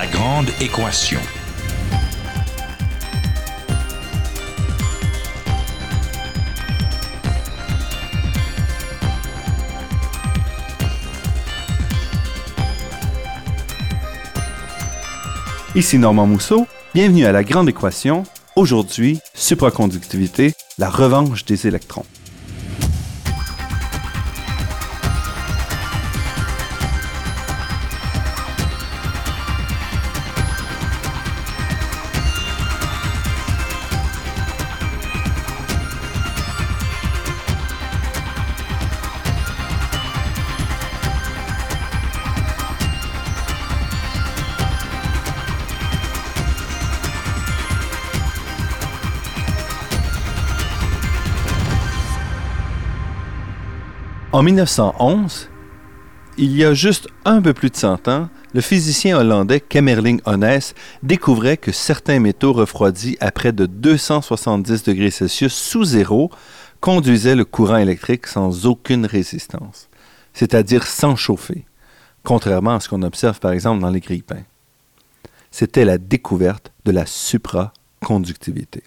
La grande équation. Ici Normand Mousseau, bienvenue à la grande équation. Aujourd'hui, supraconductivité, la revanche des électrons. En 1911, il y a juste un peu plus de 100 ans, le physicien hollandais Kemmerling Onnes découvrait que certains métaux refroidis à près de 270 degrés Celsius sous zéro conduisaient le courant électrique sans aucune résistance, c'est-à-dire sans chauffer, contrairement à ce qu'on observe par exemple dans les grille-pains. C'était la découverte de la supraconductivité.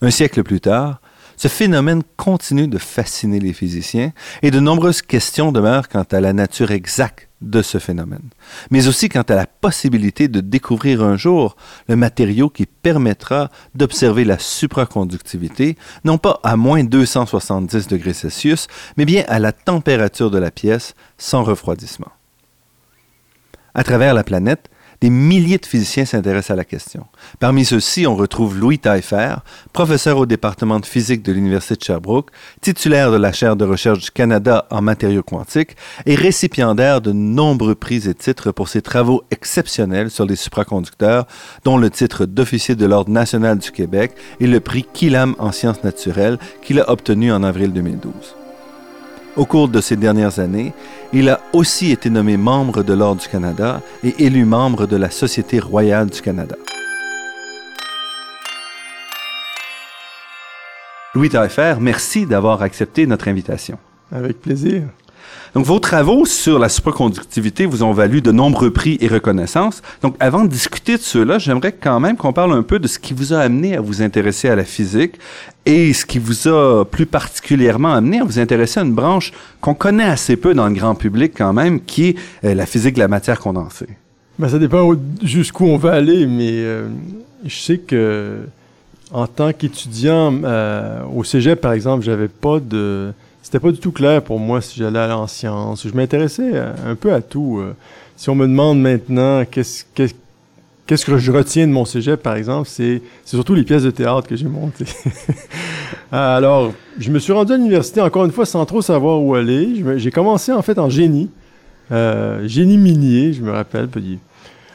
Un siècle plus tard, ce phénomène continue de fasciner les physiciens et de nombreuses questions demeurent quant à la nature exacte de ce phénomène, mais aussi quant à la possibilité de découvrir un jour le matériau qui permettra d'observer la supraconductivité, non pas à moins 270 degrés Celsius, mais bien à la température de la pièce sans refroidissement. À travers la planète, des milliers de physiciens s'intéressent à la question. Parmi ceux-ci, on retrouve Louis Taillefer, professeur au département de physique de l'Université de Sherbrooke, titulaire de la chaire de recherche du Canada en matériaux quantiques et récipiendaire de nombreux prix et titres pour ses travaux exceptionnels sur les supraconducteurs, dont le titre d'officier de l'Ordre national du Québec et le prix Killam en sciences naturelles qu'il a obtenu en avril 2012. Au cours de ces dernières années, il a aussi été nommé membre de l'Ordre du Canada et élu membre de la Société royale du Canada. Louis Taillefer, merci d'avoir accepté notre invitation. Avec plaisir. Donc, vos travaux sur la supraconductivité vous ont valu de nombreux prix et reconnaissances. Donc, avant de discuter de ceux-là, j'aimerais quand même qu'on parle un peu de ce qui vous a amené à vous intéresser à la physique et ce qui vous a plus particulièrement amené à vous intéresser à une branche qu'on connaît assez peu dans le grand public quand même, qui est euh, la physique de la matière condensée. Ben, ça dépend jusqu'où on va aller, mais euh, je sais que en tant qu'étudiant euh, au cégep, par exemple, j'avais pas de c'était pas du tout clair pour moi si j'allais aller en sciences. Je m'intéressais un peu à tout. Euh. Si on me demande maintenant qu'est-ce que je retiens de mon cégep, par exemple, c'est surtout les pièces de théâtre que j'ai montées. Alors, je me suis rendu à l'université, encore une fois, sans trop savoir où aller. J'ai commencé, en fait, en génie. Euh, génie minier, je me rappelle,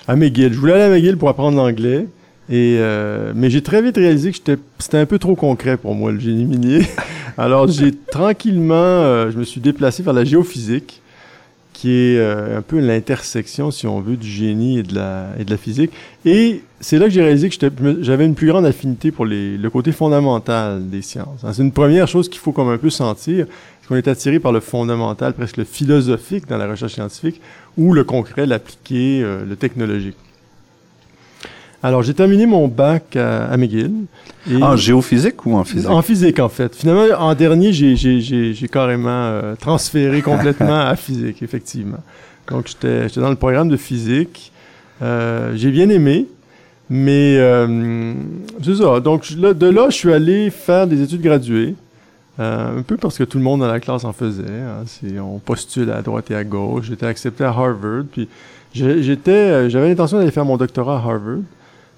à McGill. Je voulais aller à McGill pour apprendre l'anglais. Et euh, mais j'ai très vite réalisé que c'était un peu trop concret pour moi le génie minier. Alors j'ai tranquillement, euh, je me suis déplacé vers la géophysique, qui est euh, un peu l'intersection, si on veut, du génie et de la, et de la physique. Et c'est là que j'ai réalisé que j'avais une plus grande affinité pour le côté fondamental des sciences. C'est une première chose qu'il faut comme un peu sentir, c'est qu'on est attiré par le fondamental, presque le philosophique dans la recherche scientifique, ou le concret, l'appliqué, le technologique. Alors, j'ai terminé mon bac à, McGill. en géophysique ou en physique? En physique, en fait. Finalement, en dernier, j'ai carrément euh, transféré complètement à physique, effectivement. Donc, j'étais dans le programme de physique. Euh, j'ai bien aimé, mais euh, c'est ça. Donc, de là, je suis allé faire des études graduées. un peu parce que tout le monde dans la classe en faisait. Hein. on postule à droite et à gauche. J'étais accepté à Harvard. Puis j'étais, j'avais l'intention d'aller faire mon doctorat à Harvard.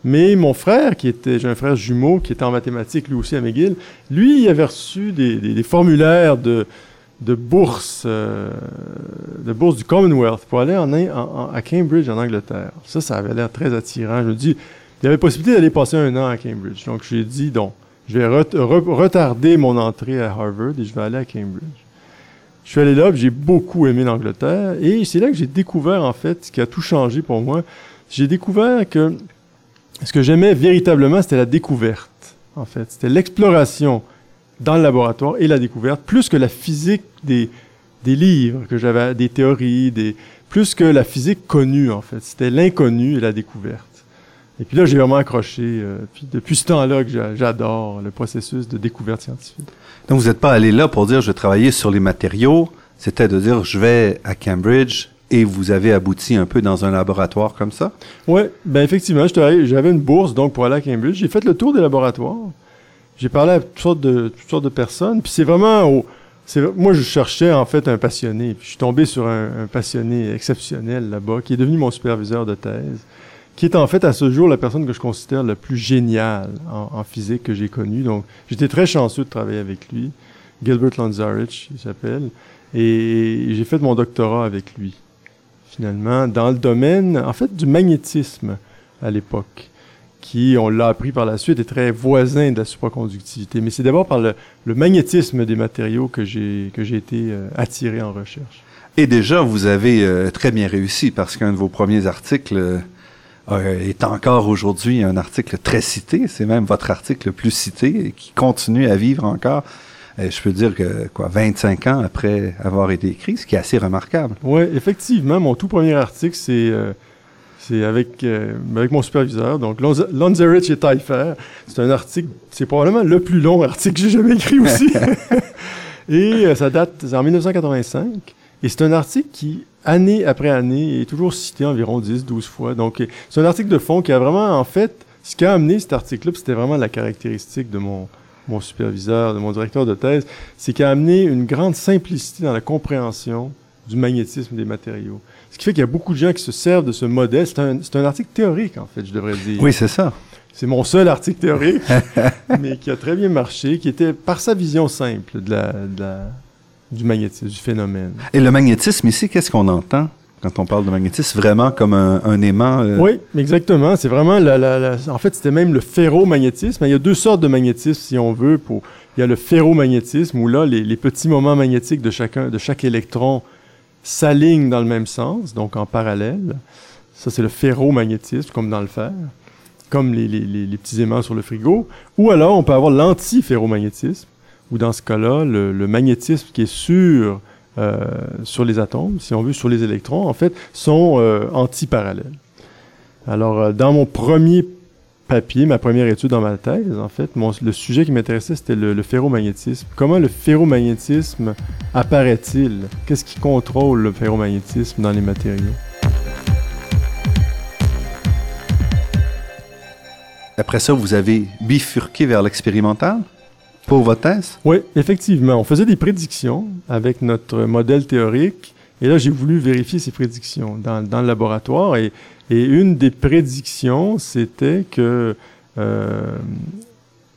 Mais mon frère, qui était, j'ai un frère jumeau qui était en mathématiques, lui aussi à McGill, lui, il avait reçu des, formulaires de, bourse, euh, de bourse du Commonwealth pour aller en, à Cambridge, en Angleterre. Ça, ça avait l'air très attirant. Je me dis, il y avait possibilité d'aller passer un an à Cambridge. Donc, j'ai dit, donc, je vais retarder mon entrée à Harvard et je vais aller à Cambridge. Je suis allé là, j'ai beaucoup aimé l'Angleterre et c'est là que j'ai découvert, en fait, ce qui a tout changé pour moi. J'ai découvert que ce que j'aimais véritablement, c'était la découverte, en fait. C'était l'exploration dans le laboratoire et la découverte, plus que la physique des, des livres, que j'avais des théories, des, plus que la physique connue, en fait. C'était l'inconnu et la découverte. Et puis là, j'ai vraiment accroché. Euh, puis depuis ce temps-là que j'adore le processus de découverte scientifique. Donc, vous n'êtes pas allé là pour dire je vais travailler sur les matériaux. C'était de dire je vais à Cambridge et vous avez abouti un peu dans un laboratoire comme ça? Oui, ben effectivement, j'avais une bourse donc pour aller à Cambridge. J'ai fait le tour des laboratoires. J'ai parlé à toutes sortes de, toutes sortes de personnes. Puis c'est vraiment au, moi, je cherchais en fait un passionné. Puis je suis tombé sur un, passionné exceptionnel là-bas, qui est devenu mon superviseur de thèse, qui est en fait à ce jour la personne que je considère la plus géniale en, physique que j'ai connue. Donc, j'étais très chanceux de travailler avec lui. Gilbert Lanzarich, il s'appelle. Et j'ai fait mon doctorat avec lui, finalement, dans le domaine, en fait, du magnétisme à l'époque qui, on l'a appris par la suite, est très voisin de la supraconductivité. Mais c'est d'abord par le, magnétisme des matériaux que j'ai été euh, attiré en recherche. Et déjà, vous avez euh, très bien réussi parce qu'un de vos premiers articles euh, est encore aujourd'hui un article très cité. C'est même votre article le plus cité et qui continue à vivre encore. Je peux dire que quoi, 25 ans après avoir été écrit, ce qui est assez remarquable. Oui, effectivement, mon tout premier article, c'est c'est avec, euh, avec mon superviseur, donc Lonzerich et Taillefer. C'est un article, c'est probablement le plus long article que j'ai jamais écrit aussi. et euh, ça date, en 1985. Et c'est un article qui, année après année, est toujours cité environ 10, 12 fois. Donc, c'est un article de fond qui a vraiment, en fait, ce qui a amené cet article-là, c'était vraiment la caractéristique de mon, mon superviseur, de mon directeur de thèse, c'est qu'il a amené une grande simplicité dans la compréhension du magnétisme des matériaux. Ce qui fait qu'il y a beaucoup de gens qui se servent de ce modèle. C'est un, un, article théorique, en fait, je devrais dire. Oui, c'est ça. C'est mon seul article théorique, mais qui a très bien marché, qui était par sa vision simple de la, de la, du magnétisme, du phénomène. Et le magnétisme ici, qu'est-ce qu'on entend? Quand on parle de magnétisme, vraiment comme un, aimant. Euh? Oui, exactement. C'est vraiment la, en fait, c'était même le ferromagnétisme. Il y a deux sortes de magnétisme, si on veut. Il y a le ferromagnétisme où là, les, petits moments magnétiques de chacun, de chaque électron s'alignent dans le même sens, donc en parallèle. Ça, c'est le ferromagnétisme, comme dans le fer, comme les, petits aimants sur le frigo. Ou alors, on peut avoir l'antiferromagnétisme, ou dans ce cas-là, le, le, magnétisme qui est sur, euh, sur les atomes, si on veut, sur les électrons, en fait, sont euh, antiparallèles. Alors, euh, dans mon premier papier, ma première étude dans ma thèse, en fait, mon, le sujet qui m'intéressait, c'était le, ferromagnétisme. Comment le ferromagnétisme apparaît-il? Qu'est-ce qui contrôle le ferromagnétisme dans les matériaux? Après ça, vous avez bifurqué vers l'expérimental pour votre thèse? Oui, effectivement. On faisait des prédictions avec notre modèle théorique. Et là, j'ai voulu vérifier ces prédictions dans, le laboratoire. Et une des prédictions, c'était que euh,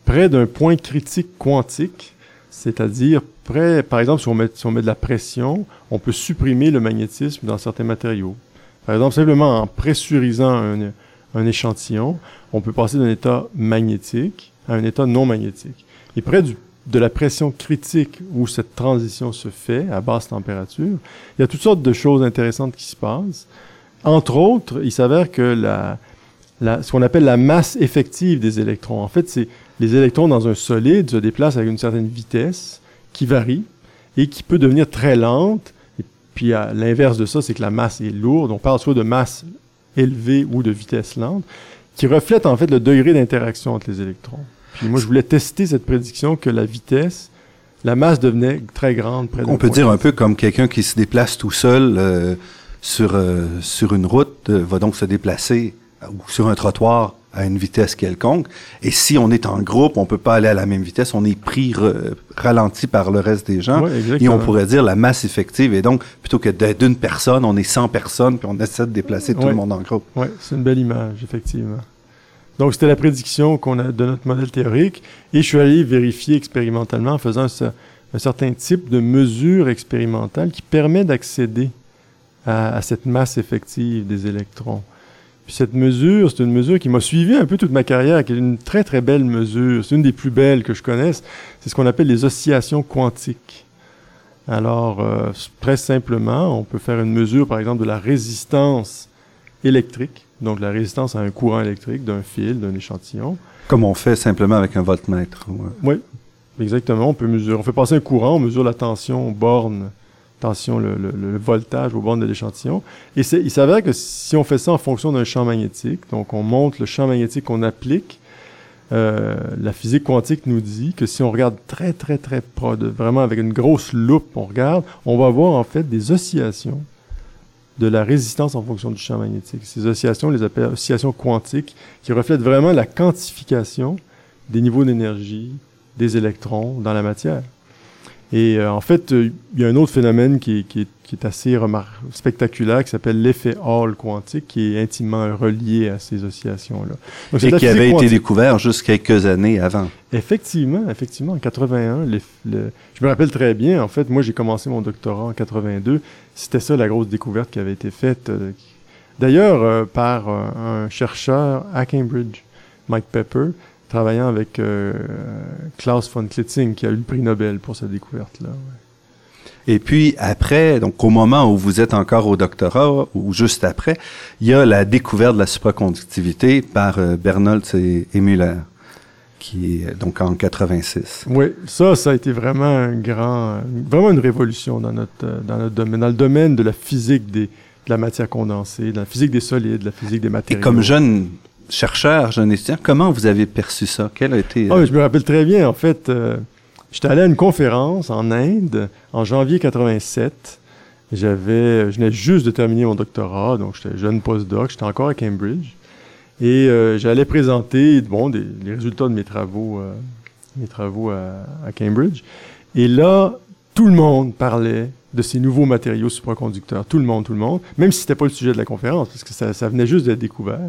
près d'un point critique quantique, c'est-à-dire près, par exemple, si on, met, de la pression, on peut supprimer le magnétisme dans certains matériaux. Par exemple, simplement en pressurisant un échantillon, on peut passer d'un état magnétique à un état non magnétique. Et près du, de la pression critique où cette transition se fait à basse température, il y a toutes sortes de choses intéressantes qui se passent. Entre autres, il s'avère que la, la, ce qu'on appelle la masse effective des électrons, en fait, c'est les électrons dans un solide se déplacent avec une certaine vitesse qui varie et qui peut devenir très lente. Et puis, à l'inverse de ça, c'est que la masse est lourde. On parle soit de masse élevée ou de vitesse lente, qui reflète en fait le degré d'interaction entre les électrons. Puis moi, je voulais tester cette prédiction que la vitesse, la masse devenait très grande. Près On peut dire un peu comme quelqu'un qui se déplace tout seul. Euh sur, euh, sur une route euh, va donc se déplacer ou sur un trottoir à une vitesse quelconque. Et si on est en groupe, on peut pas aller à la même vitesse, on est pris ralenti par le reste des gens. et on pourrait dire la masse effective. Et donc, plutôt que d'être d'une personne, on est 100 personnes, puis on essaie de déplacer tout le monde en groupe. Oui, c'est une belle image, effectivement. Donc, c'était la prédiction qu'on a de notre modèle théorique. Et je suis allé vérifier expérimentalement en faisant un, certain type de mesure expérimentale qui permet d'accéder à, cette masse effective des électrons. Puis cette mesure, c'est une mesure qui m'a suivi un peu toute ma carrière, qui est une très très belle mesure. C'est une des plus belles que je connaisse. C'est ce qu'on appelle les oscillations quantiques. Alors, euh, très simplement, on peut faire une mesure, par exemple, de la résistance électrique, donc la résistance à un courant électrique d'un fil, d'un échantillon. Comme on fait simplement avec un voltmètre. Oui, exactement. On peut mesurer, on fait passer un courant, on mesure la tension borne attention, le, le, voltage au bord de l'échantillon. Et il s'avère que si on fait ça en fonction d'un champ magnétique, donc on monte le champ magnétique qu'on applique, euh, la physique quantique nous dit que si on regarde très, très, très près, vraiment avec une grosse loupe, on regarde, on va voir en fait des oscillations de la résistance en fonction du champ magnétique. Ces oscillations, on les appelle oscillations quantiques, qui reflètent vraiment la quantification des niveaux d'énergie des électrons dans la matière. Et euh, en fait, euh, il y a un autre phénomène qui, qui, qui est assez spectaculaire, qui s'appelle l'effet Hall quantique, qui est intimement relié à ces oscillations-là. Et qui avait été découvert juste quelques années avant. Effectivement, effectivement, en 81, le, je me rappelle très bien, en fait, moi j'ai commencé mon doctorat en 82, c'était ça la grosse découverte qui avait été faite, euh, d'ailleurs par un chercheur à Cambridge, Mike Pepper, travaillant avec euh, Klaus von Klitzing, qui a eu le prix Nobel pour sa découverte-là. Et puis après, donc au moment où vous êtes encore au doctorat ou juste après, il y a la découverte de la supraconductivité par euh, Bernolds et, Müller, qui est donc en 86. Oui, ça, ça a été vraiment un grand, vraiment une révolution dans notre euh, dans notre domaine, dans le domaine de la physique des de la matière condensée, de la physique des solides, de la physique des matériaux. Et comme jeune chercheur, jeune étudiant, comment vous avez perçu ça? Quel a été... Oh, je me rappelle très bien. En fait, euh, j'étais allé à une conférence en Inde en janvier 87. J'avais, je venais juste de terminer mon doctorat, donc j'étais jeune postdoc, j'étais encore à Cambridge. Et euh, j'allais présenter bon, des, les résultats de mes travaux, euh, mes travaux à, à, Cambridge. Et là, tout le monde parlait de ces nouveaux matériaux supraconducteurs. Tout le monde, tout le monde. Même si c'était pas le sujet de la conférence, parce que ça, ça venait juste d'être découvert.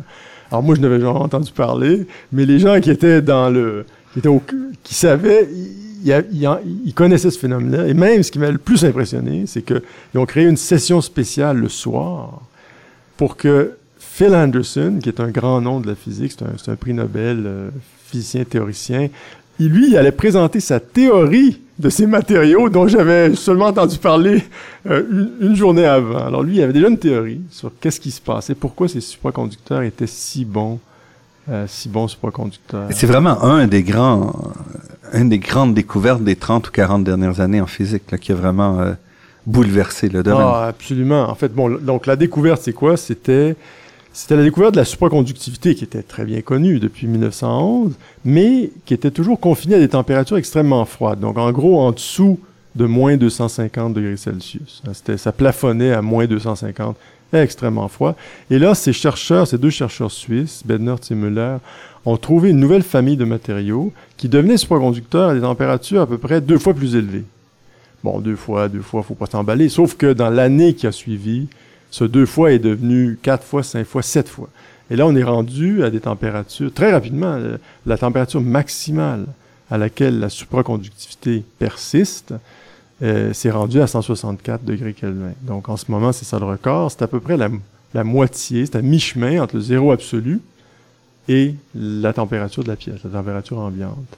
Alors moi, je n'avais jamais entendu parler, mais les gens qui étaient dans le, qui étaient au, qui savaient, connaissaient ce phénomène-là. Et même, ce qui m'a le plus impressionné, c'est qu'ils ont créé une session spéciale le soir pour que Phil Anderson, qui est un grand nom de la physique, c'est un, prix Nobel, euh, physicien théoricien, il, lui, il allait présenter sa théorie de ces matériaux dont j'avais seulement entendu parler euh, une, journée avant. Alors lui, il avait déjà une théorie sur qu'est-ce qui se passait, pourquoi ces supraconducteurs étaient si bons, euh, si bons supraconducteurs. C'est vraiment un des grands, une des grandes découvertes des 30 ou 40 dernières années en physique là, qui a vraiment euh, bouleversé le domaine. Ah, absolument. En fait, bon, donc la découverte, c'est quoi? C'était c'était la découverte de la supraconductivité qui était très bien connue depuis 1911, mais qui était toujours confinée à des températures extrêmement froides. Donc, en gros, en dessous de moins 250 degrés Celsius. C'était, ça plafonnait à moins 250, extrêmement froid. Et là, ces chercheurs, ces deux chercheurs suisses, Bednert et Müller, ont trouvé une nouvelle famille de matériaux qui devenaient supraconducteurs à des températures à peu près deux fois plus élevées. Bon, deux fois, deux fois, faut pas s'emballer. Sauf que dans l'année qui a suivi, ce deux fois est devenu quatre fois, cinq fois, sept fois. Et là, on est rendu à des températures, très rapidement, euh, la température maximale à laquelle la supraconductivité persiste, euh, c'est rendu à 164 degrés Kelvin. Donc en ce moment, c'est ça le record. C'est à peu près la, la moitié, c'est à mi-chemin entre le zéro absolu et la température de la pièce, la température ambiante.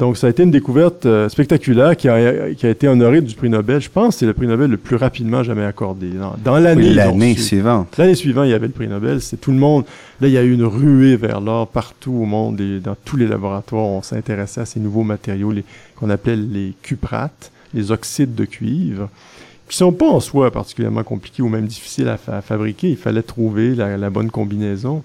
Donc, ça a été une découverte euh, spectaculaire qui a, qui a, été honorée du prix Nobel. Je pense que c'est le prix Nobel le plus rapidement jamais accordé. Dans, l'année l'année suivante. L'année suivante, il y avait le prix Nobel. C'est tout le monde. Là, il y a eu une ruée vers l'or partout au monde et dans tous les laboratoires. On s'intéressait à ces nouveaux matériaux qu'on appelait les cuprates, les oxydes de cuivre, qui sont pas en soi particulièrement compliqués ou même difficiles à, fabriquer. Il fallait trouver la, bonne combinaison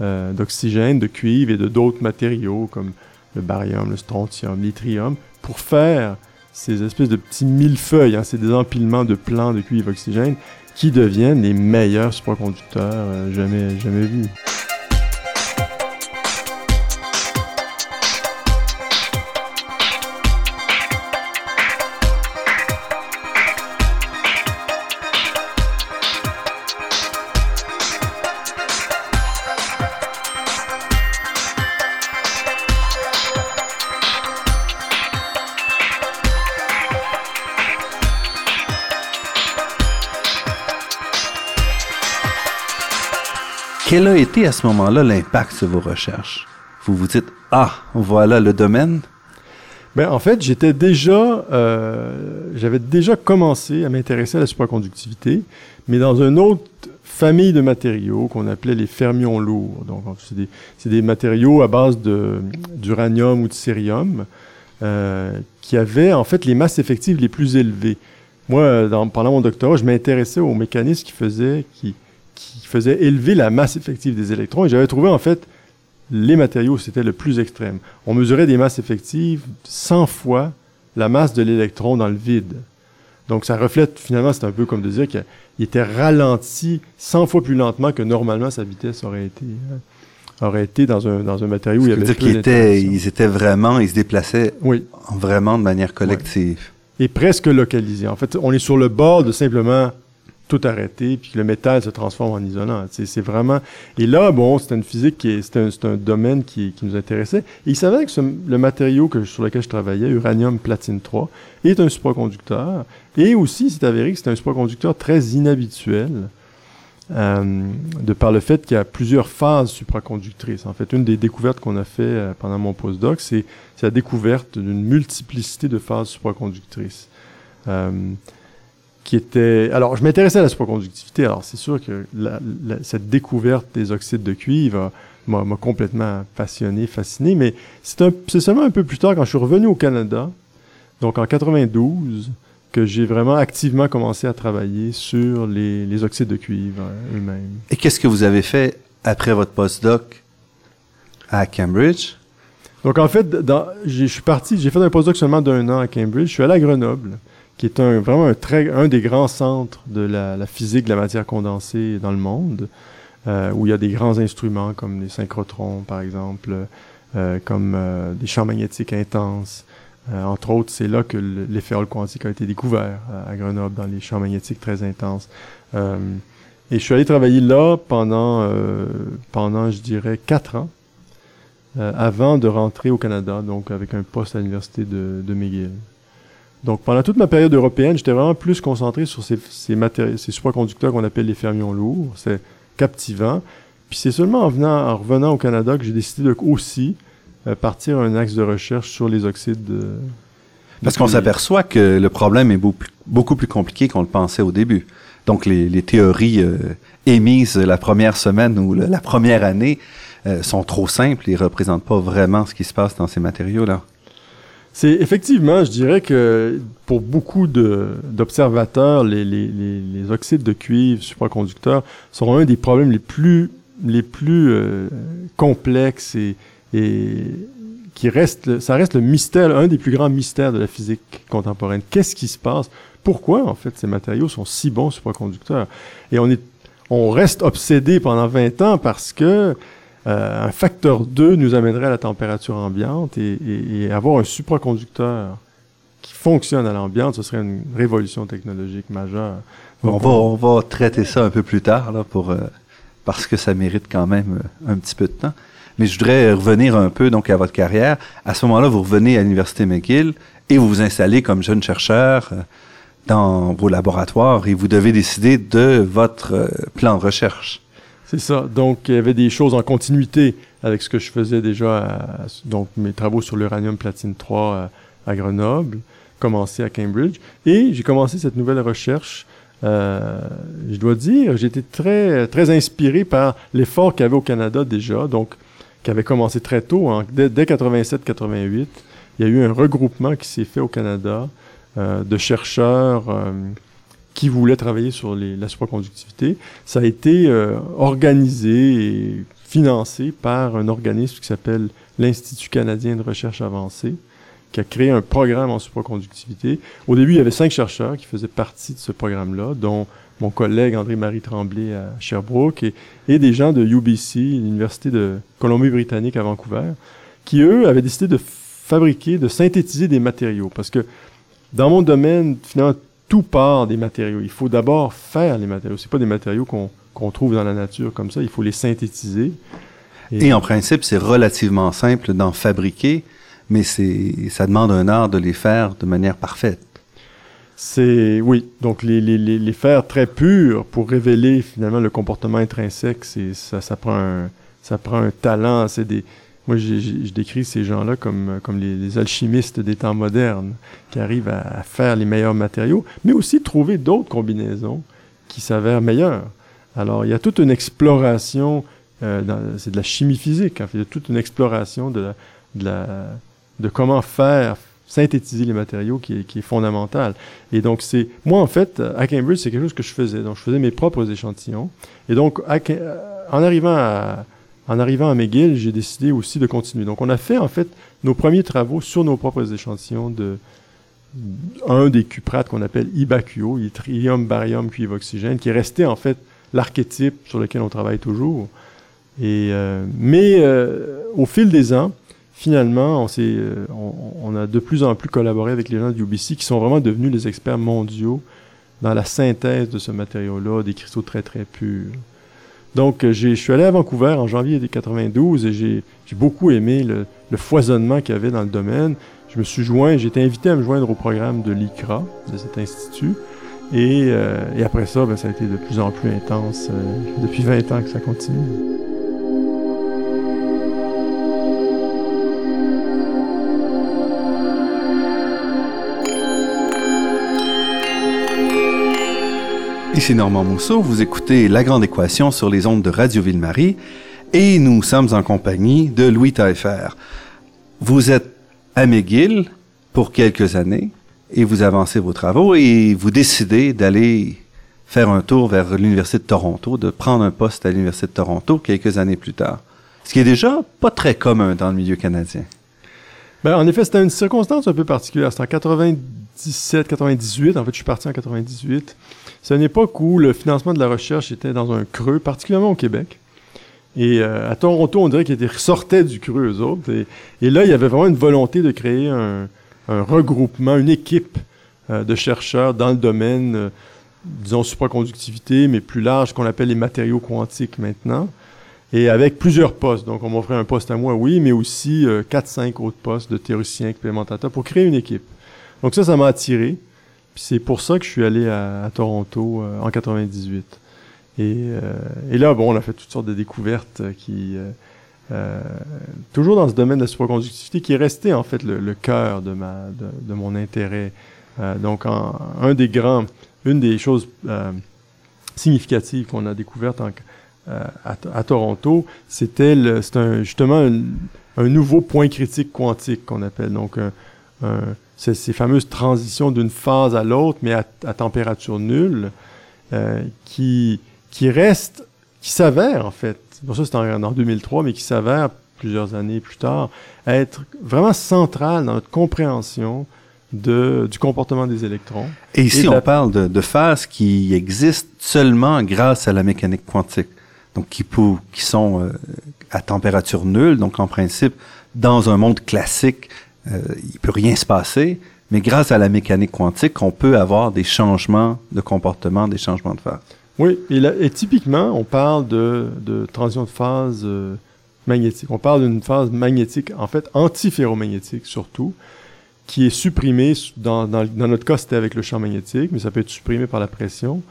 euh, d'oxygène, de cuivre et de d'autres matériaux comme le barium, le strontium, l'yttrium, pour faire ces espèces de petits millefeuilles, hein, c'est des empilements de plans de cuivre oxygène qui deviennent les meilleurs supraconducteurs euh, jamais, jamais vus. Quel a été à ce moment-là l'impact sur vos recherches? Vous vous dites, ah, voilà le domaine? Ben, en fait, j'étais déjà, euh, j'avais déjà commencé à m'intéresser à la supraconductivité, mais dans une autre famille de matériaux qu'on appelait les fermions lourds. Donc, c'est des, matériaux à base d'uranium ou de cérium euh, qui avaient en fait les masses effectives les plus élevées. moi, dans, pendant mon doctorat, je m'intéressais aux mécanismes qui faisaient, qui, qui faisaient élever la masse effective des électrons. Et j'avais trouvé, en fait, les matériaux, c'était le plus extrême. On mesurait des masses effectives 100 fois la masse de l'électron dans le vide. Donc, ça reflète, finalement, c'est un peu comme de dire qu'il était ralenti 100 fois plus lentement que normalement sa vitesse aurait été. Hein aurait été dans un, dans un matériau où il y avait dire qu'ils étaient, ils étaient vraiment, ils se déplaçaient oui. vraiment de manière collective. Et presque localisés. En fait, on est sur le bord de simplement tout arrêter, puis que le métal se transforme en isolant. C'est vraiment... Et là, bon, c'était une physique qui. C'était un, un, domaine qui, qui, nous intéressait. Et il savait que ce, le matériau que, sur lequel je travaillais, uranium platine 3, est un supraconducteur. Et aussi, c'est avéré que c'est un supraconducteur très inhabituel. Euh, de par le fait qu'il y a plusieurs phases supraconductrices. En fait, une des découvertes qu'on a fait euh, pendant mon postdoc, c'est la découverte d'une multiplicité de phases supraconductrices. Euh, qui était... Alors, je m'intéressais à la supraconductivité. Alors, c'est sûr que la, cette découverte des oxydes de cuivre m'a complètement passionné, fasciné, mais c'est seulement un peu plus tard, quand je suis revenu au Canada, donc en 92, que j'ai vraiment activement commencé à travailler sur les, les oxydes de cuivre euh, eux-mêmes. Et qu'est-ce que vous avez fait après votre postdoc à Cambridge? Donc en fait, je suis parti, j'ai fait un postdoc seulement d'un an à Cambridge. Je suis allé à Grenoble, qui est un, vraiment un, très, un des grands centres de la, la, physique de la matière condensée dans le monde, euh, où il y a des grands instruments comme les synchrotrons, par exemple, euh, comme euh, des champs magnétiques intenses, euh, entre autres, c'est là que l'effet Hall quantique a été découvert à Grenoble dans les champs magnétiques très intenses. Euh, et je suis allé travailler là pendant, euh, pendant je dirais, quatre ans, avant de rentrer au Canada, donc avec un poste à l'université de, de McGill. Donc pendant toute ma période européenne, j'étais vraiment plus concentré sur ces, ces, ces supraconducteurs qu'on appelle les fermions lourds. C'est captivant. Puis c'est seulement en venant, en revenant au Canada que j'ai décidé de aussi euh, partir un axe de recherche sur les oxydes de... Parce qu'on s'aperçoit que le problème est beaucoup plus compliqué qu'on le pensait au début. Donc les, les théories euh, émises la première semaine ou la, première année euh, sont trop simples et représentent pas vraiment ce qui se passe dans ces matériaux-là. C'est effectivement, je dirais que pour beaucoup d'observateurs, les, oxydes de cuivre supraconducteurs sont un des problèmes les plus les plus complexes et, qui reste, ça reste le mystère, un des plus grands mystères de la physique contemporaine. Qu'est-ce qui se passe? Pourquoi en fait ces matériaux sont si bons supraconducteurs? Et on est, on reste obsédé pendant 20 ans parce que euh, un facteur 2 nous amènerait à la température ambiante et, avoir un supraconducteur qui fonctionne à l'ambiance, ce serait une révolution technologique majeure. on, va, on va traiter ça un peu plus tard là pour euh, parce que ça mérite quand même euh, un petit peu de temps. Mais je voudrais revenir un peu donc à votre carrière. À ce moment-là, vous revenez à l'université McGill et vous vous installez comme jeune chercheur euh, dans vos laboratoires et vous devez décider de votre euh, plan de recherche. C'est ça. Donc, il y avait des choses en continuité avec ce que je faisais déjà, donc mes travaux sur l'uranium platine 3 à, Grenoble, commencé à Cambridge, et j'ai commencé cette nouvelle recherche. Euh, je dois dire, j'étais très très inspiré par l'effort qu'il y avait au Canada déjà. Donc, qui avait commencé très tôt, dès, 87-88. Il y a eu un regroupement qui s'est fait au Canada euh, de chercheurs euh, qui voulaient travailler sur les, la supraconductivité. Ça a été euh, organisé et financé par un organisme qui s'appelle l'Institut canadien de recherche avancée, qui a créé un programme en supraconductivité. Au début, il y avait cinq chercheurs qui faisaient partie de ce programme-là, dont mon collègue André-Marie Tremblay à Sherbrooke et, et, des gens de UBC, l'Université de Colombie-Britannique à Vancouver, qui, eux, avaient décidé de fabriquer, de synthétiser des matériaux. Parce que dans mon domaine, finalement, tout part des matériaux. Il faut d'abord faire les matériaux. C'est pas des matériaux qu'on trouve dans la nature comme ça. Il faut les synthétiser. Et, et en principe, c'est relativement simple d'en fabriquer, mais c'est ça demande un art de les faire de manière parfaite. C'est oui, donc les, les, les, faire très purs pour révéler finalement le comportement intrinsèque, c'est ça, ça prend un ça prend un talent. C'est des moi je, décris ces gens-là comme comme les, alchimistes des temps modernes qui arrivent à, faire les meilleurs matériaux, mais aussi trouver d'autres combinaisons qui s'avèrent meilleures. Alors il y a toute une exploration, euh, c'est de la chimie physique, en fait, il y a toute une exploration de la, de la de comment faire synthétiser les matériaux qui est, qui est fondamental. Et donc, c'est moi, en fait, à Cambridge, c'est quelque chose que je faisais. Donc, je faisais mes propres échantillons. Et donc, en arrivant à, en arrivant à McGill, j'ai décidé aussi de continuer. Donc, on a fait, en fait, nos premiers travaux sur nos propres échantillons de un des cuprates qu'on appelle Ibacuo, yttrium, barium, cuivre, oxygène, qui est resté, en fait, l'archétype sur lequel on travaille toujours. Et, euh, mais euh, au fil des ans, finalement, on, euh, on, a de plus en plus collaboré avec les gens de UBC qui sont vraiment devenus les experts mondiaux dans la synthèse de ce matériau-là, des cristaux très très purs. Donc, euh, je suis allé à Vancouver en janvier 1992 et j'ai beaucoup aimé le, foisonnement qu'il y avait dans le domaine. Je me suis joint, j'ai été invité à me joindre au programme de l'ICRA, de cet institut. Et, euh, après ça, ben, ça a été de plus en plus intense. Euh, depuis 20 ans que ça continue. Ici Normand Mousseau, vous écoutez La Grande Équation sur les ondes de Radio Ville-Marie et nous sommes en compagnie de Louis Taillefer. Vous êtes à McGill pour quelques années et vous avancez vos travaux et vous décidez d'aller faire un tour vers l'Université de Toronto, de prendre un poste à l'Université de Toronto quelques années plus tard. Ce qui est déjà pas très commun dans le milieu canadien. Ben, en effet, c'était une circonstance un peu particulière. C'était en 97, 98. En fait, je suis parti en 98. C'est une époque où le financement de la recherche était dans un creux, particulièrement au Québec. Et euh, à Toronto, on dirait qu'ils sortaient du creux, eux autres. Et, là, il y avait vraiment une volonté de créer un, regroupement, une équipe euh, de chercheurs dans le domaine, euh, disons, supraconductivité, mais plus large, qu'on appelle les matériaux quantiques maintenant. Et avec plusieurs postes. Donc, on m'offrait un poste à moi, oui, mais aussi quatre, cinq autres postes de théoriciens expérimentateurs pour créer une équipe. Donc ça, ça m'a attiré c'est pour ça que je suis allé à, Toronto euh, en 98. Et, euh, et, là, bon, on a fait toutes sortes de découvertes qui, euh, toujours dans ce domaine de la supraconductivité, qui est resté en fait le, cœur de ma, de, mon intérêt. donc, un des grands, une des choses significatives qu'on a découvertes à, Toronto, c'était justement un, nouveau point critique quantique qu'on appelle donc un ces, ces fameuses transitions d'une phase à l'autre, mais à, température nulle, euh, qui, qui restent, qui s'avèrent en fait, pour ça c'était en, en, 2003, mais qui s'avèrent plusieurs années plus tard, être vraiment centrales dans notre compréhension de, du comportement des électrons. Et ici, on parle de, de, phases qui existent seulement grâce à la mécanique quantique, donc qui, pour, qui sont euh, à température nulle, donc en principe, dans un monde classique, euh, il peut rien se passer, mais grâce à la mécanique quantique, on peut avoir des changements de comportement, des changements de phase. Oui, et, typiquement, on parle de, transition de phase euh, magnétique. On parle d'une phase magnétique, en fait, antiferromagnétique surtout, qui est supprimée, dans notre cas, c'était avec le champ magnétique, mais ça peut être supprimé par la pression,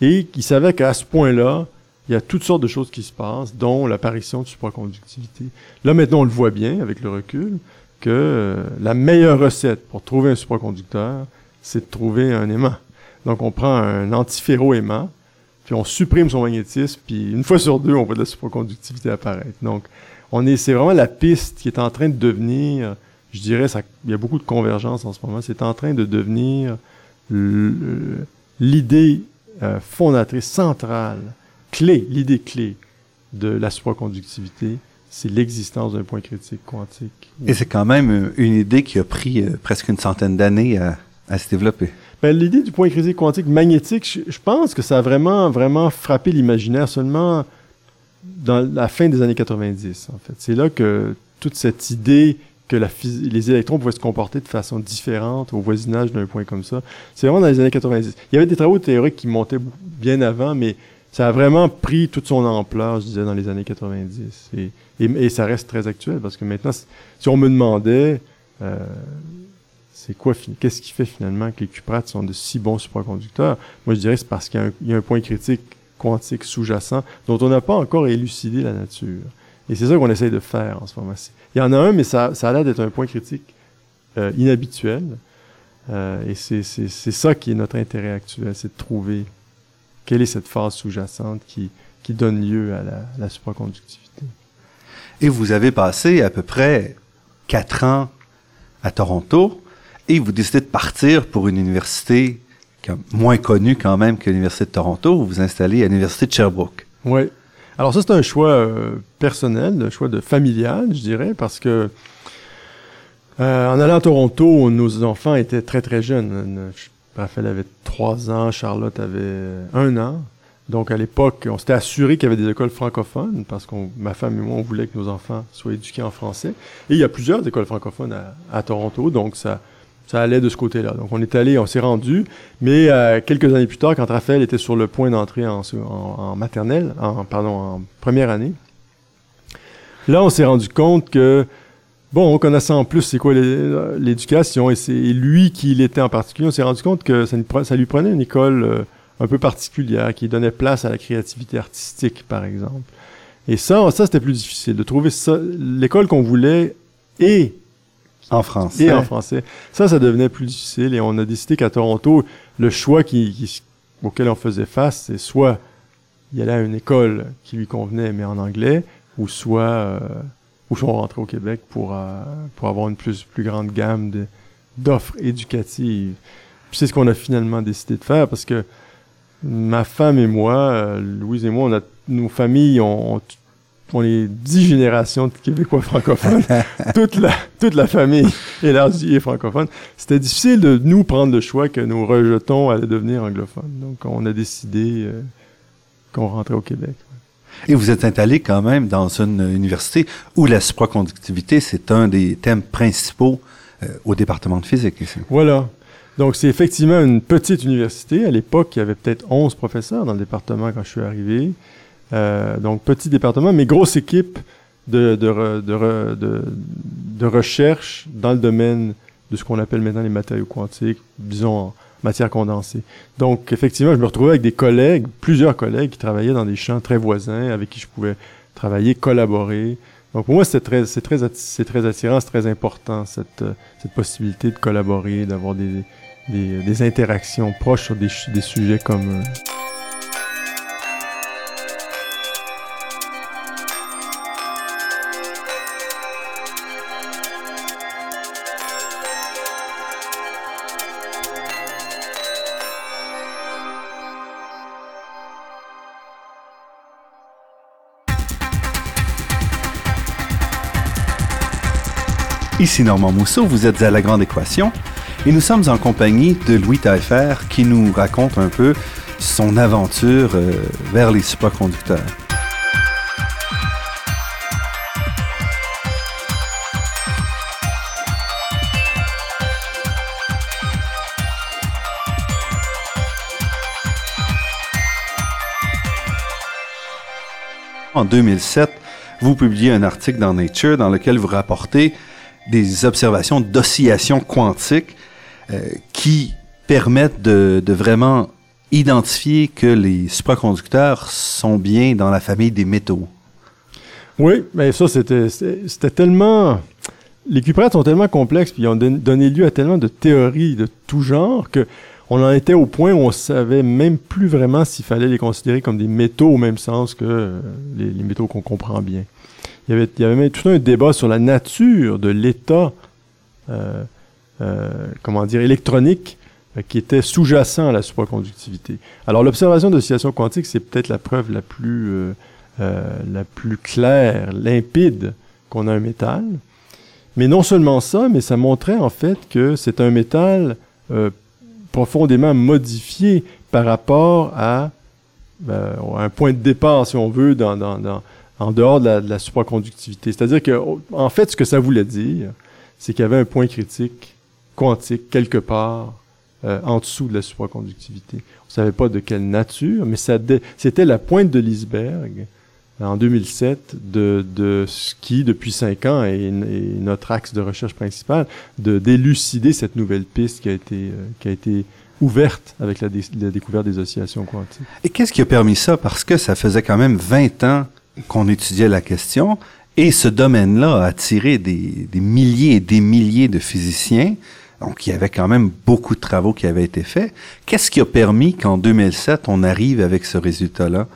et qui savait qu'à ce point-là, il y a toutes sortes de choses qui se passent, dont l'apparition de supraconductivité. Là, maintenant, on le voit bien avec le recul que euh, la meilleure recette pour trouver un supraconducteur, c'est de trouver un aimant. Donc, on prend un antiferro-aimant, puis on supprime son magnétisme, puis une fois sur deux, on voit de la supraconductivité apparaître. Donc, on est, c'est vraiment la piste qui est en train de devenir, je dirais, ça, il y a beaucoup de convergence en ce moment, c'est en train de devenir l'idée euh, fondatrice, centrale, clé, l'idée clé de la supraconductivité c'est l'existence d'un point critique quantique. Et c'est quand même une idée qui a pris euh, presque une centaine d'années à, se développer. Ben, l'idée du point critique quantique magnétique, je, pense que ça a vraiment, vraiment frappé l'imaginaire seulement dans la fin des années 90, en fait. C'est là que toute cette idée que la les électrons pouvaient se comporter de façon différente au voisinage d'un point comme ça, c'est vraiment dans les années 90. Il y avait des travaux théoriques qui montaient bien avant, mais ça a vraiment pris toute son ampleur, je disais, dans les années 90. Et, et, ça reste très actuel parce que maintenant, si on me demandait, euh, c'est quoi, qu'est-ce qui fait finalement que les cuprates sont de si bons supraconducteurs, moi je dirais c'est parce qu'il y, a un point critique quantique sous-jacent dont on n'a pas encore élucidé la nature. Et c'est ça qu'on essaye de faire en ce moment. ci Il y en a un, mais ça, ça a l'air d'être un point critique euh, inhabituel. Euh, et c'est ça qui est notre intérêt actuel, c'est de trouver quelle est cette phase sous-jacente qui, qui donne lieu à la, la supraconductivité. Et vous avez passé à peu près quatre ans à Toronto et vous décidez de partir pour une université moins connue quand même que l'Université de Toronto. Vous vous installez à l'Université de Sherbrooke. Oui. Alors ça, c'est un choix euh, personnel, un choix de familial, je dirais, parce que euh, en allant à Toronto, nos enfants étaient très très jeunes. Raphaël avait trois ans, Charlotte avait un an. Donc, à l'époque, on s'était assuré qu'il y avait des écoles francophones parce que ma femme et moi, on voulait que nos enfants soient éduqués en français. Et il y a plusieurs écoles francophones à, Toronto, donc ça, ça allait de ce côté-là. Donc, on est allé, on s'est rendu. Mais euh, quelques années plus tard, quand Raphaël était sur le point d'entrer en, maternelle, en, pardon, en première année, là, on s'est rendu compte que, bon, on connaissait en plus c'est quoi l'éducation et c'est lui qui il était en particulier, on s'est rendu compte que ça, ça lui prenait une école... Un peu particulière, qui donnait place à la créativité artistique, par exemple. Et ça, ça c'était plus difficile, de trouver ça, l'école qu'on voulait et en français. Et en français. Ça, ça devenait plus difficile et on a décidé qu'à Toronto, le choix qui, auquel on faisait face, c'est soit il y allait à une école qui lui convenait, mais en anglais, ou soit, euh, ou soit on rentrait au Québec pour, euh, pour avoir une plus, plus grande gamme d'offres éducatives. Puis c'est ce qu'on a finalement décidé de faire parce que ma femme et moi, euh, Louise et moi, on a, nos familles ont, ont les dix générations de Québécois francophones. toute, la, toute la famille élargie est francophone. C'était difficile de nous prendre le choix que nos rejetons allaient devenir anglophones. Donc, on a décidé euh, qu'on rentrait au Québec. Et vous êtes installé quand même dans une université où la supraconductivité, c'est un des thèmes principaux euh, au département de physique ici. Voilà. Donc, c'est effectivement une petite université. À l'époque, il y avait peut-être 11 professeurs dans le département quand je suis arrivé. Euh, donc, petit département, mais grosse équipe de, de, de, de, de recherche dans le domaine de ce qu'on appelle maintenant les matériaux quantiques, disons en matière condensée. Donc, effectivement, je me retrouvais avec des collègues, plusieurs collègues qui travaillaient dans des champs très voisins, avec qui je pouvais travailler, collaborer. Donc, pour moi, c'est très, c'est très, c'est très attirant, c'est très important, cette, cette possibilité de collaborer, d'avoir des, des, interactions proches sur des, sujets communs. Ici Normand Mousseau, vous êtes à La Grande Équation et nous sommes en compagnie de Louis Taillefer qui nous raconte un peu son aventure euh, vers les supraconducteurs. En 2007, vous publiez un article dans Nature dans lequel vous rapportez des observations d'oscillation quantique euh, qui permettent de, vraiment identifier que les supraconducteurs sont bien dans la famille des métaux. Oui, mais ça, c'était, tellement... Les cuprettes sont tellement complexes, puis ils ont donné lieu à tellement de théories de tout genre que on en était au point où on savait même plus vraiment s'il fallait les considérer comme des métaux au même sens que euh, les, métaux qu'on comprend bien il y avait, il y avait même tout un débat sur la nature de l'état, euh, euh, comment dire, électronique euh, qui était sous-jacent à la supraconductivité. Alors l'observation d'oscillation quantique, c'est peut-être la preuve la plus, euh, euh, la plus claire, limpide qu'on a un métal. Mais non seulement ça, mais ça montrait en fait que c'est un métal profondément modifié par rapport à, un point de départ, si on veut, en dehors de la, supraconductivité. C'est-à-dire que, en fait, ce que ça voulait dire, c'est qu'il y avait un point critique quantique quelque part euh, en dessous de la supraconductivité. On savait pas de quelle nature, mais ça c'était la pointe de l'iceberg en 2007 de, de ce qui, depuis cinq ans, est, notre axe de recherche principal, de d'élucider cette nouvelle piste qui a été, euh, qui a été ouverte avec la, la découverte des oscillations quantiques. Et qu'est-ce qui a permis ça? Parce que ça faisait quand même 20 ans qu'on étudiait la question et ce domaine-là a attiré des, milliers et des milliers de physiciens. Donc, il y avait quand même beaucoup de travaux qui avaient été faits. Qu'est-ce qui a permis qu'en 2007, on arrive avec ce résultat-là?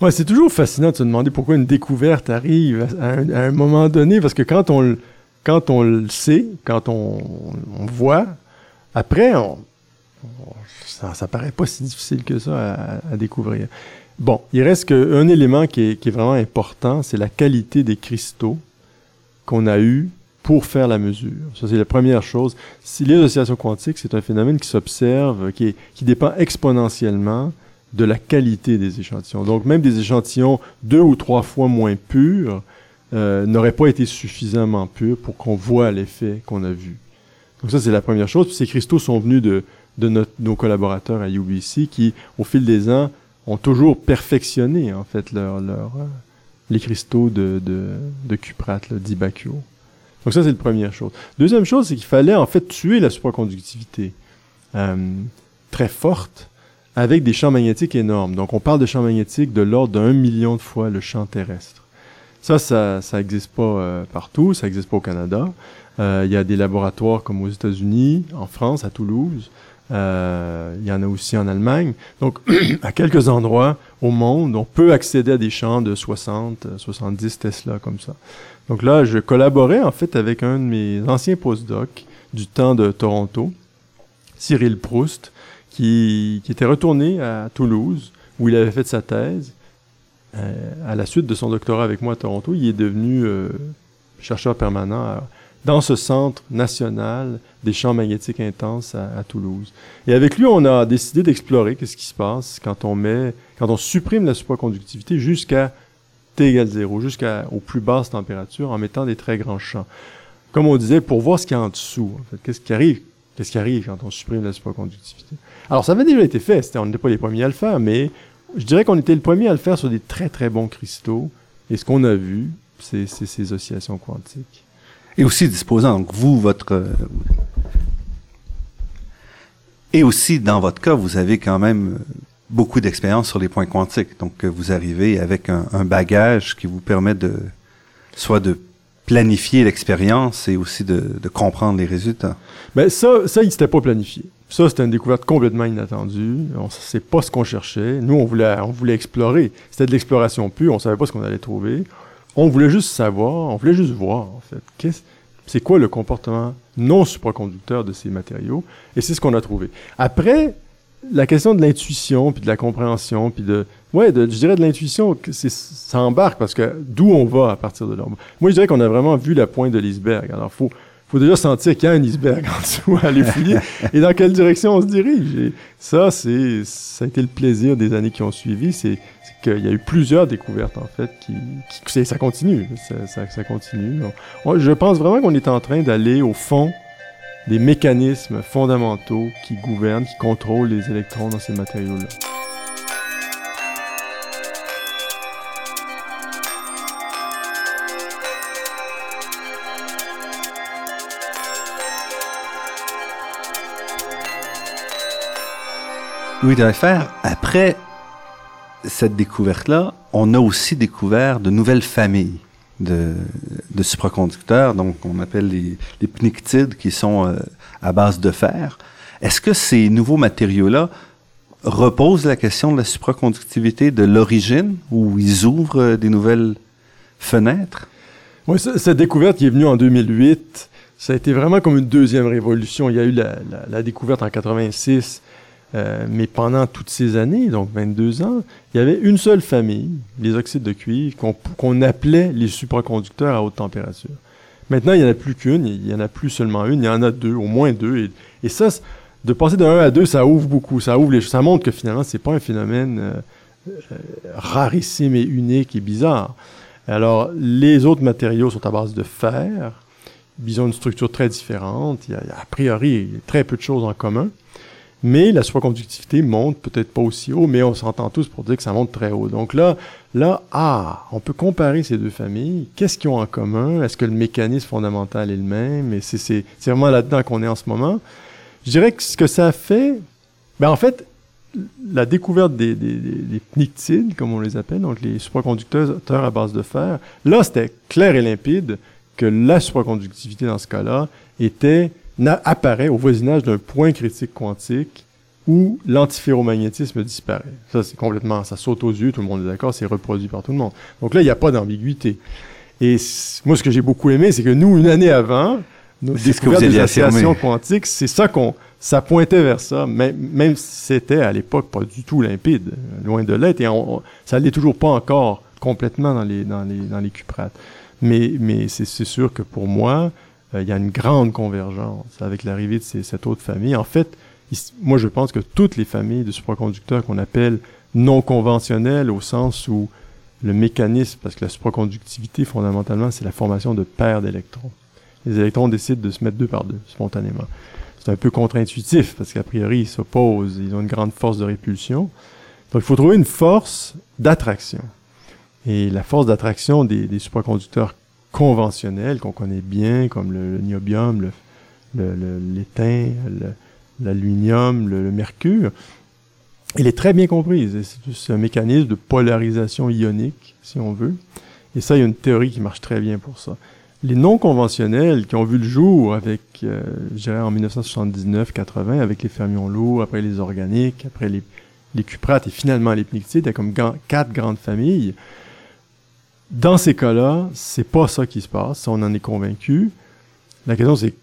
Ouais, c'est toujours fascinant de se demander pourquoi une découverte arrive à un, moment donné, parce que quand on, quand on le sait, quand on, on voit, après, on, ça, ça paraît pas si difficile que ça à, à découvrir. Bon, il reste qu'un élément qui est, qui est vraiment important, c'est la qualité des cristaux qu'on a eu pour faire la mesure. Ça, c'est la première chose. Si les oscillations quantiques, c'est un phénomène qui s'observe, qui, est, qui dépend exponentiellement de la qualité des échantillons. Donc, même des échantillons deux ou trois fois moins purs euh, n'auraient pas été suffisamment purs pour qu'on voit l'effet qu'on a vu. Donc ça, c'est la première chose. Puis ces cristaux sont venus de, de notre, nos collaborateurs à UBC qui, au fil des ans, ont toujours perfectionné, en fait, leur, leur, euh, les cristaux de, de, de cuprate, d'Ibacchio. Donc ça, c'est la première chose. Deuxième chose, c'est qu'il fallait, en fait, tuer la supraconductivité euh, très forte avec des champs magnétiques énormes. Donc, on parle de champs magnétiques de l'ordre d'un million de fois le champ terrestre. Ça, ça, ça existe pas euh, partout, ça existe pas au Canada. Euh, il y a des laboratoires comme aux États-Unis, en France, à Toulouse. Euh, il y en a aussi en Allemagne. Donc, à quelques endroits au monde, on peut accéder à des champs de 60, 70 Tesla comme ça. Donc là, je collaborais en fait avec un de mes anciens postdocs du temps de Toronto, Cyril Proust, qui, était retourné à Toulouse, où il avait fait sa thèse. Euh, à la suite de son doctorat avec moi à Toronto, il est devenu euh, chercheur permanent dans ce centre national des champs magnétiques intenses à, à Toulouse. Et avec lui, on a décidé d'explorer qu'est-ce qui se passe quand on met, quand on supprime la supraconductivité jusqu'à T égale 0, jusqu'aux plus basses températures en mettant des très grands champs. Comme on disait, pour voir ce qu'il y a en dessous, qu'est-ce qui arrive, qu'est-ce qui arrive quand on supprime la supraconductivité. Alors, ça avait déjà été fait, on n'était pas les premiers à le faire, mais je dirais qu'on était le premier à le faire sur des très très bons cristaux. Et ce qu'on a vu, c'est ces oscillations quantiques. Et aussi disposant, donc vous, votre... Euh, et aussi, dans votre cas, vous avez quand même euh, beaucoup d'expérience sur les points quantiques. Donc, euh, vous arrivez avec un, bagage qui vous permet de soit de planifier l'expérience et aussi de, comprendre les résultats. Ben ça, ça, il s'était pas planifié. Ça, c'était une découverte complètement inattendue. On sait pas ce qu'on cherchait. Nous, on voulait, on voulait explorer. C'était de l'exploration pure. On savait pas ce qu'on allait trouver. On voulait juste savoir, on voulait juste voir, en fait. c'est quoi le comportement non supraconducteur de ces matériaux? Et c'est ce qu'on a trouvé. Après, la question de l'intuition, puis de la compréhension, puis de... Ouais, de, je dirais de l'intuition, ça embarque, parce que d'où on va à partir de là? Moi, je dirais qu'on a vraiment vu la pointe de l'iceberg. Alors, faut faut déjà sentir qu'il y a un iceberg en dessous à aller fouiller et dans quelle direction on se dirige? Et ça, c'est, ça a été le plaisir des années qui ont suivi. C'est, qu'il y a eu plusieurs découvertes, en fait, qui, qui ça continue. Ça, ça, ça continue. je pense vraiment qu'on est en train d'aller au fond des mécanismes fondamentaux qui gouvernent, qui contrôlent les électrons dans ces matériaux-là. Louis faire après cette découverte-là, on a aussi découvert de nouvelles familles de, supraconducteurs, donc on appelle les, les pnictides, qui sont euh, à base de fer. Est-ce que ces nouveaux matériaux-là reposent la question de la supraconductivité de l'origine, ou ils ouvrent euh, des nouvelles fenêtres? Oui, cette découverte qui est venue en 2008, ça a été vraiment comme une deuxième révolution. Il y a eu la, la, la découverte en 86 euh, mais pendant toutes ces années, donc 22 ans, il y avait une seule famille, les oxydes de cuivre, qu'on appelait les supraconducteurs à haute température. Maintenant, il n'y en a plus qu'une, il n'y en a plus seulement une, il y en a deux, au moins deux. Et, ça, de passer de 1 à 2, ça ouvre beaucoup. Ça ouvre les, ça montre que finalement, c'est pas un phénomène euh, euh, rarissime et unique et bizarre. Alors, les autres matériaux sont à base de fer. Ils ont une structure très différente. Il y a a priori très peu de choses en commun. Mais la supraconductivité monte peut-être pas aussi haut, mais on s'entend tous pour dire que ça monte très haut. Donc là, là, ah, on peut comparer ces deux familles. Qu'est-ce qu'ils ont en commun? Est-ce que le mécanisme fondamental est le même? Et c'est vraiment là-dedans qu'on est en ce moment. Je dirais que ce que ça fait, ben en fait, la découverte des, des, des, pnictides, comme on les appelle, donc les supraconducteurs à base de fer, là, c'était clair et limpide que la supraconductivité dans ce cas-là était apparaît au voisinage d'un point critique quantique où l'antiferromagnétisme disparaît. Ça, c'est complètement, ça saute aux yeux, tout le monde est d'accord, c'est reproduit par tout le monde. Donc là, il n'y a pas d'ambiguïté. Et moi, ce que j'ai beaucoup aimé, c'est que nous, une année avant, nos découvertes des associations quantiques, c'est ça qu'on, ça pointait vers ça, même, même si c'était à l'époque pas du tout limpide, loin de l'être, et on, ça l'est toujours pas encore complètement dans les, dans les, dans les cuprates. Mais, mais c'est sûr que pour moi, il y a une grande convergence avec l'arrivée de cette autre famille. En fait, moi, je pense que toutes les familles de supraconducteurs qu'on appelle non conventionnelles, au sens où le mécanisme, parce que la supraconductivité, fondamentalement, c'est la formation de paires d'électrons. Les électrons décident de se mettre deux par deux, spontanément. C'est un peu contre-intuitif, parce qu'a priori, ils s'opposent, ils ont une grande force de répulsion. Donc, il faut trouver une force d'attraction. Et la force d'attraction des, supraconducteurs conventionnels qu'on connaît bien, comme le, niobium, l'étain, l'aluminium, le, mercure, elle est très bien comprise. C'est un mécanisme de polarisation ionique, si on veut. Et ça, il y a une théorie qui marche très bien pour ça. Les non conventionnels qui ont vu le jour avec, euh, en 1979-80, avec les fermions lourds, après les organiques, après les, les cuprates et finalement les pnictides, il y a comme quatre grandes familles. Dans ces cas-là, c'est pas ça qui se passe, on en est convaincu. La question c'est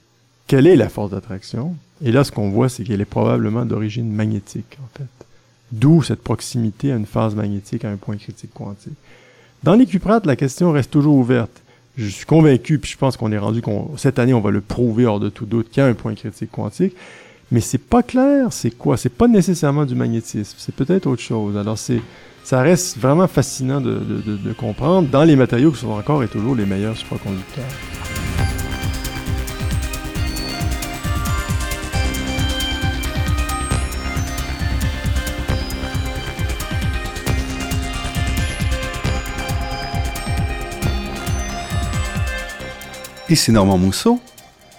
quelle est la force d'attraction? Et là, ce qu'on voit, c'est qu'elle est probablement d'origine magnétique, en fait. D'où cette proximité à une phase magnétique à un point critique quantique. Dans les cuprates, la question reste toujours ouverte. Je suis convaincu, puis je pense qu'on est rendu qu'on cette année, on va le prouver hors de tout doute qu'il y a un point critique quantique. Mais c'est pas clair, c'est quoi? C'est pas nécessairement du magnétisme, c'est peut-être autre chose. Alors c'est ça reste vraiment fascinant de, comprendre dans les matériaux qui sont encore et toujours les meilleurs supraconducteurs. Ici Normand Mousseau.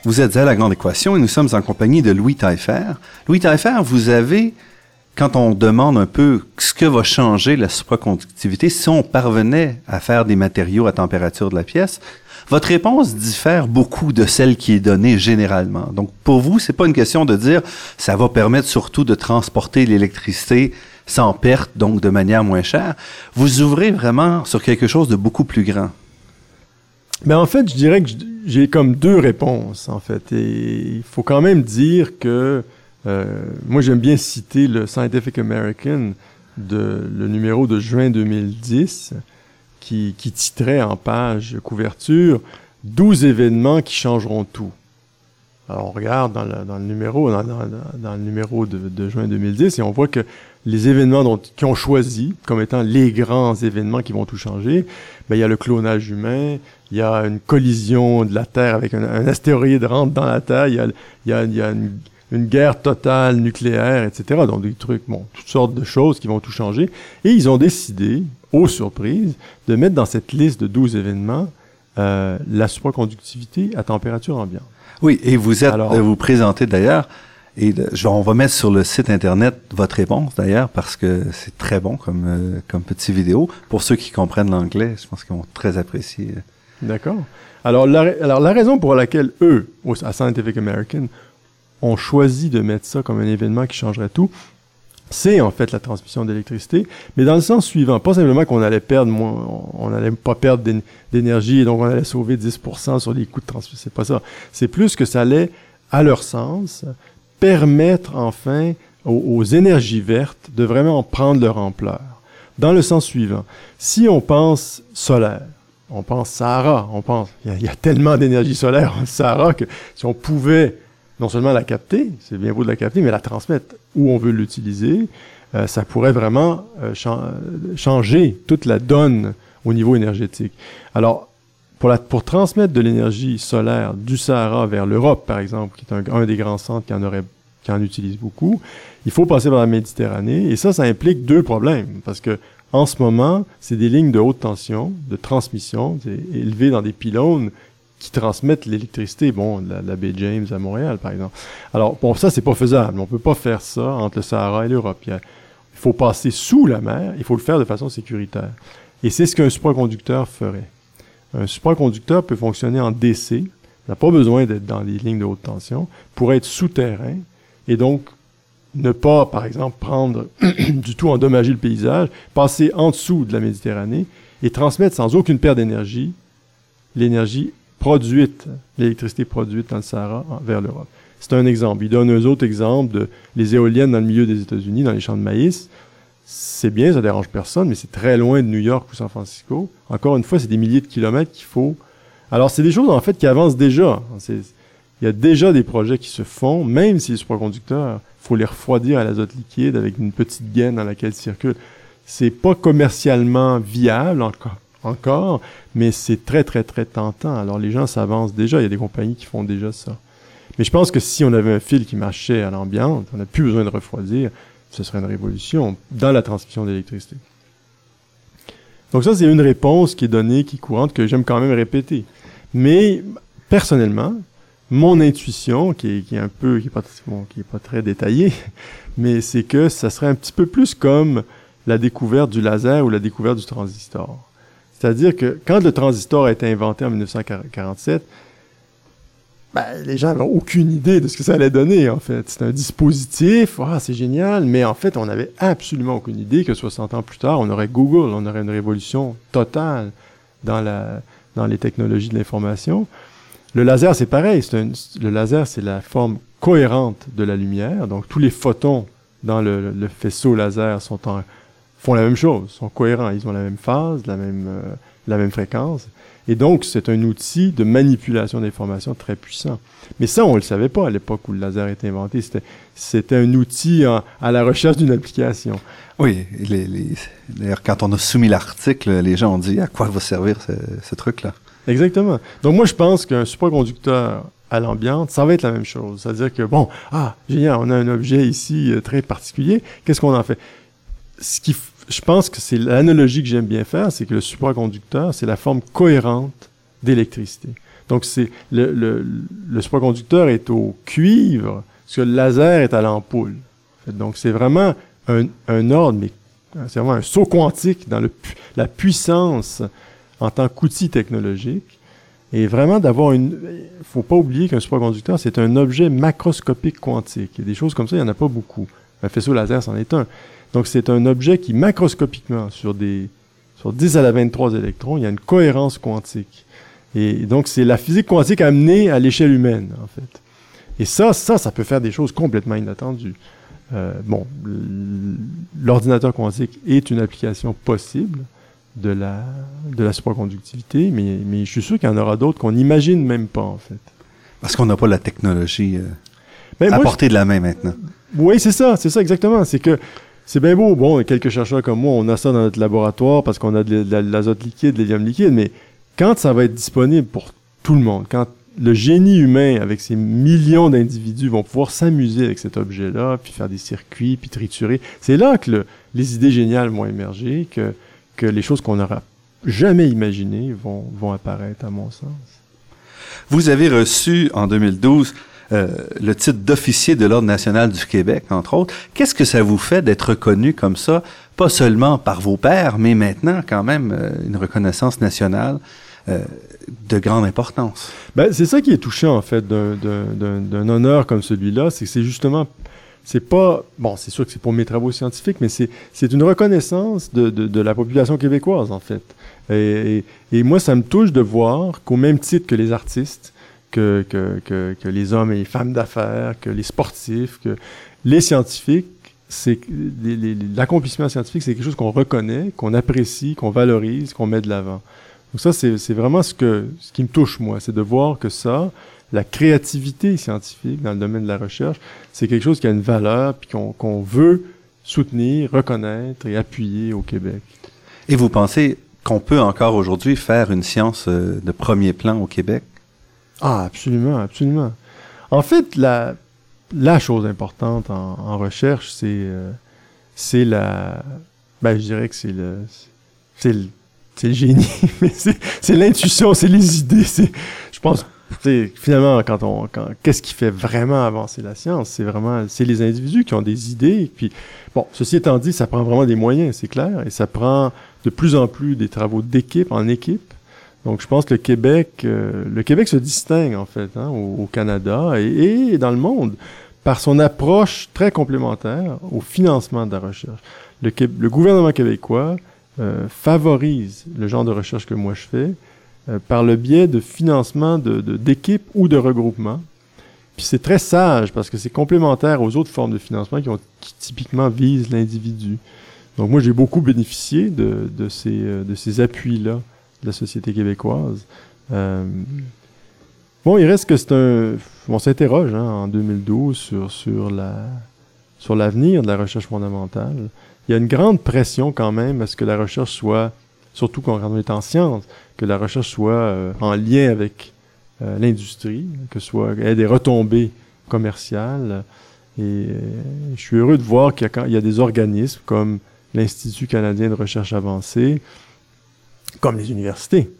Vous êtes à La Grande Équation et nous sommes en compagnie de Louis Taillefer. Louis Taillefer, vous avez quand on demande un peu ce que va changer la supraconductivité si on parvenait à faire des matériaux à température de la pièce, votre réponse diffère beaucoup de celle qui est donnée généralement. Donc pour vous, c'est pas une question de dire ça va permettre surtout de transporter l'électricité sans perte, donc de manière moins chère. Vous ouvrez vraiment sur quelque chose de beaucoup plus grand. Mais ben, en fait, je dirais que j'ai comme deux réponses en fait, et il faut quand même dire que euh, moi, j'aime bien citer le Scientific American, de, le numéro de juin 2010, qui, qui titrait en page couverture 12 événements qui changeront tout. Alors, on regarde dans le, numéro, dans, le numéro de, juin 2010 et on voit que les événements qui ont choisi comme étant les grands événements qui vont tout changer, ben, il y a le clonage humain, il y a une collision de la Terre avec un, un astéroïde rentre dans la Terre, il y a, il y a, il y a une une guerre totale nucléaire, etc. Donc des trucs, bon, toutes sortes de choses qui vont tout changer. Et ils ont décidé, aux surprises, de mettre dans cette liste de 12 événements euh, la supraconductivité à température ambiante. Oui, et vous êtes, Alors, vous présentez d'ailleurs, et on va mettre sur le site internet votre réponse d'ailleurs parce que c'est très bon comme euh, comme petite vidéo pour ceux qui comprennent l'anglais. Je pense qu'ils vont très apprécier. D'accord. Alors la, alors la raison pour laquelle eux, à Scientific American, ont choisi de mettre ça comme un événement qui changerait tout, c'est en fait la transmission d'électricité, mais dans le sens suivant, pas simplement qu'on allait perdre moins, on n'allait pas perdre d'énergie et donc on allait sauver 10% sur les coûts de transmission, c'est pas ça. C'est plus que ça allait, à leur sens, permettre enfin aux, aux, énergies vertes de vraiment prendre leur ampleur. Dans le sens suivant, si on pense solaire, on pense Sahara, on pense, il y, y, a tellement d'énergie solaire en Sahara que si on pouvait non seulement la capter, c'est bien beau de la capter, mais la transmettre où on veut l'utiliser, euh, ça pourrait vraiment euh, changer toute la donne au niveau énergétique. Alors, pour, transmettre de l'énergie solaire du Sahara vers l'Europe, par exemple, qui est un, des grands centres qui en, qui en utilise beaucoup, il faut passer par la Méditerranée. Et ça, ça implique deux problèmes. Parce que en ce moment, c'est des lignes de haute tension, de transmission, élevées dans des pylônes qui transmettent l'électricité, bon, la, la, baie James à Montréal, par exemple. Alors, bon, ça, c'est pas faisable. On peut pas faire ça entre le Sahara et l'Europe. Il, faut passer sous la mer, il faut le faire de façon sécuritaire. Et c'est ce qu'un supraconducteur ferait. Un supraconducteur peut fonctionner en DC, n'a pas besoin d'être dans les lignes de haute tension, pour être souterrain, et donc ne pas, par exemple, prendre du tout endommager le paysage, passer en dessous de la Méditerranée et transmettre sans aucune perte d'énergie l'énergie produite, l'électricité produite dans le Sahara vers l'Europe. C'est un exemple. Il donne un autre exemple de les éoliennes dans le milieu des États-Unis, dans les champs de maïs. C'est bien, ça dérange personne, mais c'est très loin de New York ou San Francisco. Encore une fois, c'est des milliers de kilomètres qu'il faut. Alors, c'est des choses, en fait, qui avancent déjà. Il y a déjà des projets qui se font, même si les superconducteurs, faut les refroidir à l'azote liquide avec une petite gaine dans laquelle ils circulent. C'est pas commercialement viable encore, encore mais c'est très, très, très tentant. Alors, les gens s'avancent déjà. Il y a des compagnies qui font déjà ça. Mais je pense que si on avait un fil qui marchait à l'ambiance, on n'a plus besoin de refroidir, ce serait une révolution dans la transmission d'électricité. Donc ça, c'est une réponse qui est donnée, qui est courante, que j'aime quand même répéter. Mais personnellement, mon intuition, qui est, un peu, qui est pas, qui est pas très détaillée, mais c'est que ça serait un petit peu plus comme la découverte du laser ou la découverte du transistor. C'est-à-dire que quand le transistor a été inventé en 1947, ben, les gens n'avaient aucune idée de ce que ça allait donner, en fait. C'est un dispositif, ah, c'est génial, mais en fait, on n'avait absolument aucune idée que 60 ans plus tard, on aurait Google, on aurait une révolution totale dans, les technologies de l'information. Le laser, c'est pareil. Le laser, c'est la forme cohérente de la lumière. Donc, tous les photons dans le faisceau laser sont en, font la même chose, sont cohérents. Ils ont la même phase, la même, euh, la même fréquence. Et donc, c'est un outil de manipulation d'informations très puissant. Mais ça, on ne le savait pas à l'époque où le laser a été inventé. C'était un outil à la recherche d'une application. Oui, d'ailleurs, quand on a soumis l'article, les gens ont dit à quoi va servir ce, truc-là? Exactement. Donc, moi, je pense qu'un superconducteur à l'ambiance, ça va être la même chose. C'est-à-dire que, bon, ah, génial, on a un objet ici euh, très particulier. Qu'est-ce qu'on en fait? Ce qui je pense que c'est l'analogie que j'aime bien faire, c'est que le superconducteur, c'est la forme cohérente d'électricité. Donc, c'est le, le, le, superconducteur est au cuivre, parce que le laser est à l'ampoule. Donc, c'est vraiment un, un, ordre, mais c'est vraiment un saut quantique dans le, la puissance en tant qu'outil technologique. Et vraiment d'avoir une... faut pas oublier qu'un superconducteur, c'est un objet macroscopique quantique. A des choses comme ça, il n'y en a pas beaucoup. Un faisceau laser, c'en est un. Donc, c'est un objet qui, macroscopiquement, sur des sur 10 à la 23 électrons, il y a une cohérence quantique. Et donc, c'est la physique quantique amenée à l'échelle humaine, en fait. Et ça, ça, ça peut faire des choses complètement inattendues. Euh, bon, l'ordinateur quantique est une application possible de la, de la superconductivité, mais, mais je suis sûr qu'il y en aura d'autres qu'on n'imagine même pas, en fait. Parce qu'on n'a pas la technologie euh, ben, à portée de la main maintenant. Oui, c'est ça, c'est ça exactement. C'est que c'est bien beau. Bon, quelques chercheurs comme moi, on a ça dans notre laboratoire parce qu'on a de, l'azote liquide, de l'hélium liquide, mais quand ça va être disponible pour tout le monde, quand le génie humain, avec ses millions d'individus, vont pouvoir s'amuser avec cet objet-là, puis faire des circuits, puis triturer, c'est là que les idées géniales vont émerger, que, les choses qu'on n'aura jamais imaginées vont apparaître, à mon sens. Vous avez reçu en 2012 euh, le titre d'officier de l'Ordre national du Québec, entre autres. Qu'est-ce que ça vous fait d'être reconnu comme ça, pas seulement par vos pairs, mais maintenant quand même euh, une reconnaissance nationale euh, de grande importance? Ben, c'est ça qui est touchant, en fait, d'un honneur comme celui-là, c'est que c'est justement c'est pas bon c'est sûr que c'est pour mes travaux scientifiques mais c'est c'est une reconnaissance de, de, de, la population québécoise en fait et, et, moi ça me touche de voir qu'au même titre que les artistes que, que, que, que les hommes et les femmes d'affaires, que les sportifs, que les scientifiques, c'est l'accomplissement scientifique, c'est quelque chose qu'on reconnaît, qu'on apprécie, qu'on valorise, qu'on met de l'avant. Donc ça, c'est vraiment ce que ce qui me touche moi, c'est de voir que ça, la créativité scientifique dans le domaine de la recherche, c'est quelque chose qui a une valeur puis qu'on veut soutenir, reconnaître et appuyer au Québec. Et vous pensez qu'on peut encore aujourd'hui faire une science euh, de premier plan au Québec? Ah, absolument, absolument. En fait, la, la chose importante en, en recherche, c'est euh, c'est la... Ben, je dirais que c'est le... C'est le, le génie, mais c'est l'intuition, c'est les idées. Je pense finalement, quand on, quand, qu'est-ce qui fait vraiment avancer la science? C'est vraiment, c'est les individus qui ont des idées. Puis, bon, ceci étant dit, ça prend vraiment des moyens, c'est clair, et ça prend de plus en plus des travaux d'équipe en équipe. Donc, je pense que le Québec, euh, le Québec se distingue en fait hein, au, Canada et, dans le monde par son approche très complémentaire au financement de la recherche. Le, le gouvernement québécois euh, favorise le genre de recherche que moi je fais par le biais de financement d'équipes de, ou de regroupements. Puis c'est très sage parce que c'est complémentaire aux autres formes de financement qui, ont, qui typiquement visent l'individu. Donc moi, j'ai beaucoup bénéficié de, de ces, de ces appuis-là de la société québécoise. Euh, bon, il reste que c'est un... On s'interroge hein, en 2012 sur, sur la sur l'avenir de la recherche fondamentale. Il y a une grande pression quand même à ce que la recherche soit, surtout quand on est en sciences, que la recherche soit euh, en lien avec euh, l'industrie, que soit ait des retombées commerciales. Et je suis heureux de voir qu'il y, y, a des organismes comme l'Institut canadien de recherche avancée, comme les universités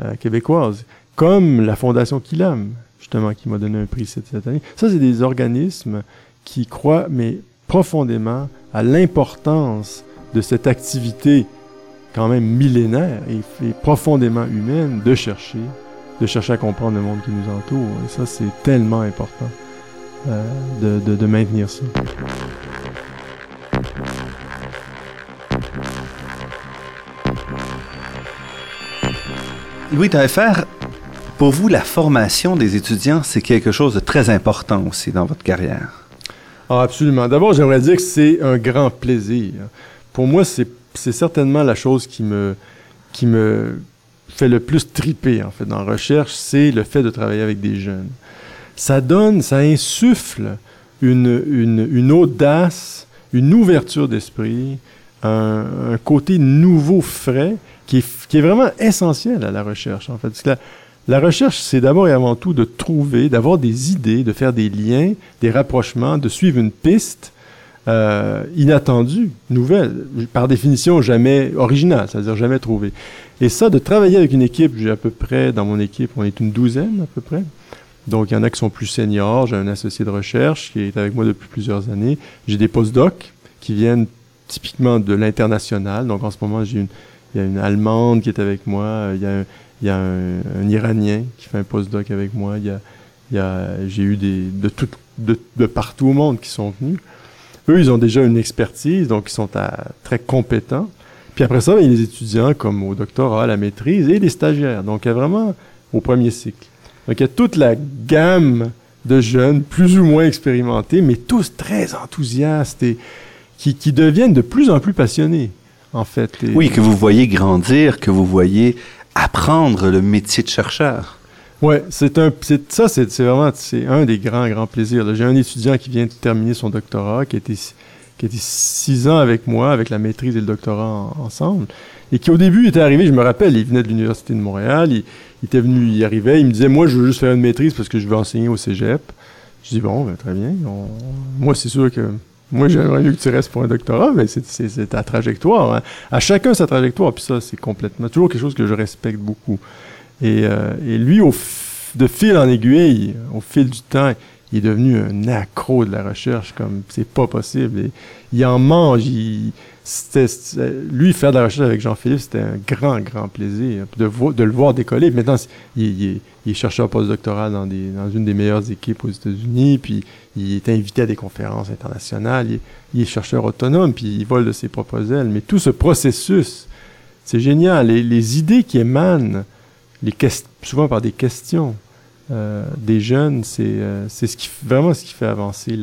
euh, québécoises, comme la Fondation Kilam, justement, qui m'a donné un prix cette, année. Ça, c'est des organismes qui croient, mais profondément, à l'importance de cette activité quand même millénaire et, profondément humaine de chercher, de chercher à comprendre le monde qui nous entoure. Et ça, c'est tellement important euh, de, de, de maintenir ça. Louis Taillefer, pour vous, la formation des étudiants, c'est quelque chose de très important aussi dans votre carrière. Ah, absolument. D'abord, j'aimerais dire que c'est un grand plaisir. Pour moi, c'est certainement la chose qui me, qui me fait le plus triper, en fait, dans la recherche, c'est le fait de travailler avec des jeunes. Ça donne, ça insuffle une, une, audace, une ouverture d'esprit, un, côté nouveau, frais, qui est, vraiment essentiel à la recherche, en fait. La recherche, c'est d'abord et avant tout de trouver, d'avoir des idées, de faire des liens, des rapprochements, de suivre une piste euh, inattendue, nouvelle, par définition jamais originale, c'est-à-dire jamais trouvée. Et ça, de travailler avec une équipe, j'ai à peu près, dans mon équipe, on est une douzaine à peu près. Donc, il y en a qui sont plus seniors. J'ai un associé de recherche qui est avec moi depuis plusieurs années. J'ai des postdocs qui viennent typiquement de l'international. Donc en ce moment, j'ai une, il y a une Allemande qui est avec moi, il y a, il y a un, Iranien qui fait un postdoc avec moi, il y a, il y a, j'ai eu des, de, tout, de, de, partout au monde qui sont venus. Eux, ils ont déjà une expertise, donc ils sont à, très compétents. Puis après ça, il y a les étudiants comme au doctorat, à la maîtrise et les stagiaires. Donc il y a vraiment au premier cycle. Donc il y a toute la gamme de jeunes, plus ou moins expérimentés, mais tous très enthousiastes et qui, deviennent de plus en plus passionnés, en fait. oui, que vous voyez grandir, que vous voyez apprendre le métier de chercheur. Oui, c'est un, c'est, ça, c'est, vraiment, c'est un des grands, grands plaisirs. J'ai un étudiant qui vient de terminer son doctorat, qui était, qui était six ans avec moi, avec la maîtrise et le doctorat ensemble, et qui au début était arrivé, je me rappelle, il venait de l'Université de Montréal, il, était venu, il arrivait, il me disait, moi, je veux juste faire une maîtrise parce que je veux enseigner au cégep. Je dis, bon, ben, très bien. moi, c'est sûr que moi, j'aimerais mieux que tu restes pour un doctorat, mais c'est ta trajectoire. Hein. À chacun sa trajectoire, puis ça, c'est complètement toujours quelque chose que je respecte beaucoup. Et, euh, lui, au de fil en aiguille, au fil du temps, il est devenu un accro de la recherche, comme c'est pas possible. Il en mange. Il, lui, faire de la recherche avec Jean-Philippe, c'était un grand, grand plaisir de, le voir décoller. Maintenant, il, est chercheur postdoctoral dans, une des meilleures équipes aux États-Unis, puis il est invité à des conférences internationales. Il, est chercheur autonome, puis il vole de ses propres ailes. Mais tout ce processus, c'est génial. Les, idées qui émanent, souvent par des questions euh, des jeunes, c'est euh, vraiment ce qui fait avancer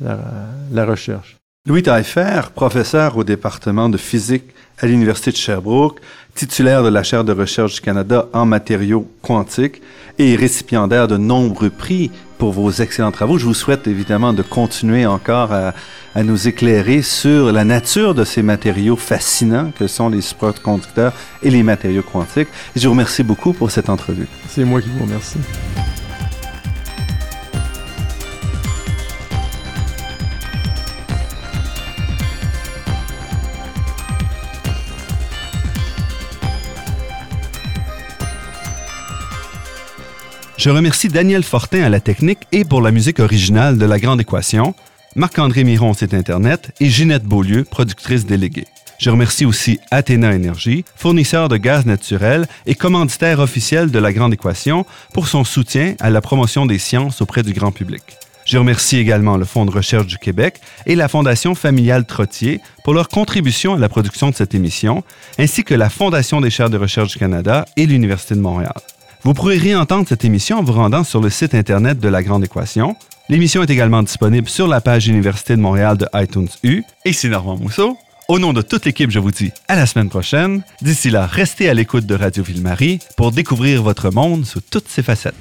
la recherche. Louis Taillefer, professeur au département de physique à l'Université de Sherbrooke, titulaire de la chaire de recherche du Canada en matériaux quantiques et récipiendaire de nombreux prix pour vos excellents travaux. Je vous souhaite évidemment de continuer encore à, à nous éclairer sur la nature de ces matériaux fascinants que sont les superconducteurs et les matériaux quantiques. Et je vous remercie beaucoup pour cette entrevue. C'est moi qui vous remercie. Je remercie Daniel Fortin à la technique et pour la musique originale de La Grande Équation, Marc-André Miron, site Internet, et Ginette Beaulieu, productrice déléguée. Je remercie aussi Athéna Énergie, fournisseur de gaz naturel et commanditaire officiel de La Grande Équation, pour son soutien à la promotion des sciences auprès du grand public. Je remercie également le Fonds de recherche du Québec et la Fondation familiale Trottier pour leur contribution à la production de cette émission, ainsi que la Fondation des chaires de recherche du Canada et l'Université de Montréal. Vous pourrez réentendre cette émission en vous rendant sur le site Internet de La Grande Équation. L'émission est également disponible sur la page Université de Montréal de iTunes U. Et c'est Normand Mousseau. Au nom de toute l'équipe, je vous dis à la semaine prochaine. D'ici là, restez à l'écoute de Radio Ville-Marie pour découvrir votre monde sous toutes ses facettes.